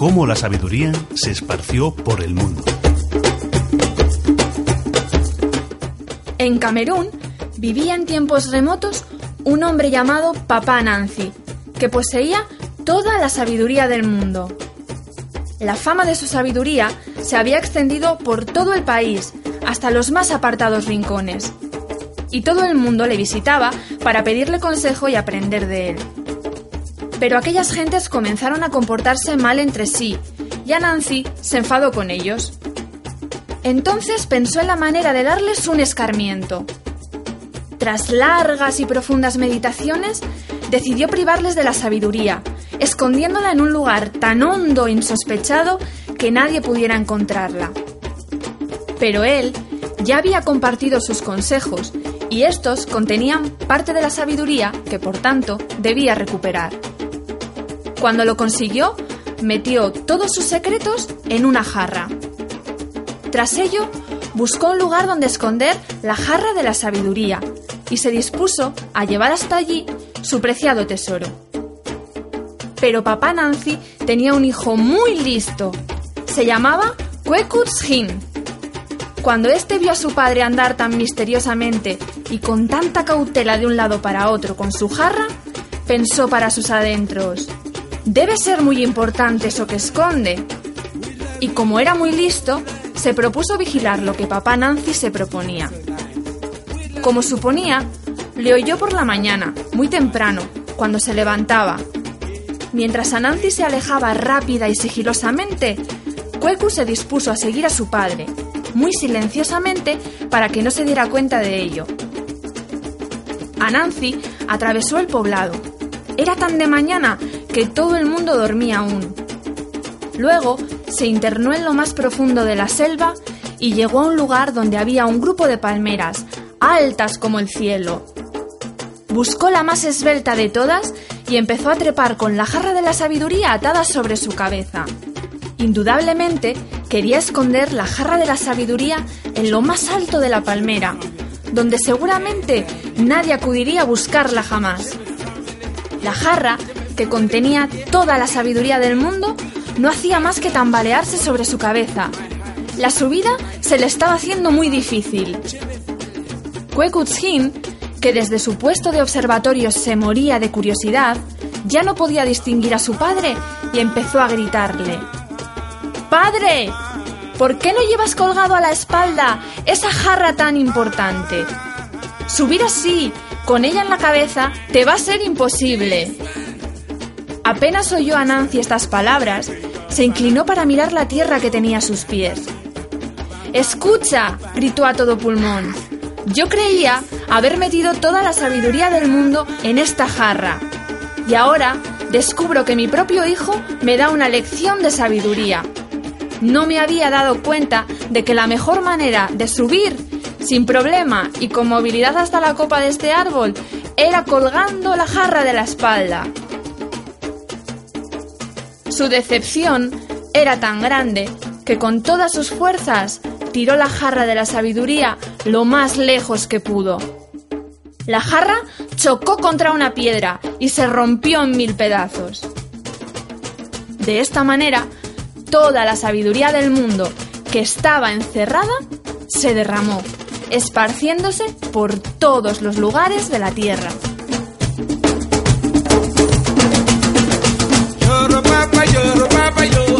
Cómo la sabiduría se esparció por el mundo. En Camerún vivía en tiempos remotos un hombre llamado Papá Nancy, que poseía toda la sabiduría del mundo. La fama de su sabiduría se había extendido por todo el país, hasta los más apartados rincones. Y todo el mundo le visitaba para pedirle consejo y aprender de él. Pero aquellas gentes comenzaron a comportarse mal entre sí, y a Nancy se enfadó con ellos. Entonces pensó en la manera de darles un escarmiento. Tras largas y profundas meditaciones, decidió privarles de la sabiduría, escondiéndola en un lugar tan hondo e insospechado que nadie pudiera encontrarla. Pero él ya había compartido sus consejos y estos contenían parte de la sabiduría que, por tanto, debía recuperar. Cuando lo consiguió, metió todos sus secretos en una jarra. Tras ello, buscó un lugar donde esconder la jarra de la sabiduría y se dispuso a llevar hasta allí su preciado tesoro. Pero papá Nancy tenía un hijo muy listo. Se llamaba Kwekutshin. Cuando éste vio a su padre andar tan misteriosamente y con tanta cautela de un lado para otro con su jarra, pensó para sus adentros. Debe ser muy importante eso que esconde. Y como era muy listo, se propuso vigilar lo que papá Nancy se proponía. Como suponía, le oyó por la mañana, muy temprano, cuando se levantaba. Mientras Nancy se alejaba rápida y sigilosamente, Cuecu se dispuso a seguir a su padre, muy silenciosamente para que no se diera cuenta de ello. Anansi atravesó el poblado. Era tan de mañana que todo el mundo dormía aún. Luego se internó en lo más profundo de la selva y llegó a un lugar donde había un grupo de palmeras, altas como el cielo. Buscó la más esbelta de todas y empezó a trepar con la jarra de la sabiduría atada sobre su cabeza. Indudablemente quería esconder la jarra de la sabiduría en lo más alto de la palmera, donde seguramente nadie acudiría a buscarla jamás. La jarra que contenía toda la sabiduría del mundo, no hacía más que tambalearse sobre su cabeza. La subida se le estaba haciendo muy difícil. Kwekutshin, que desde su puesto de observatorio se moría de curiosidad, ya no podía distinguir a su padre y empezó a gritarle. ¡Padre! ¿Por qué no llevas colgado a la espalda esa jarra tan importante? Subir así, con ella en la cabeza, te va a ser imposible. Apenas oyó a Nancy estas palabras, se inclinó para mirar la tierra que tenía a sus pies. ¡Escucha! gritó a todo pulmón. Yo creía haber metido toda la sabiduría del mundo en esta jarra. Y ahora descubro que mi propio hijo me da una lección de sabiduría. No me había dado cuenta de que la mejor manera de subir sin problema y con movilidad hasta la copa de este árbol era colgando la jarra de la espalda. Su decepción era tan grande que con todas sus fuerzas tiró la jarra de la sabiduría lo más lejos que pudo. La jarra chocó contra una piedra y se rompió en mil pedazos. De esta manera, toda la sabiduría del mundo que estaba encerrada se derramó, esparciéndose por todos los lugares de la tierra. yo, ro papa yo.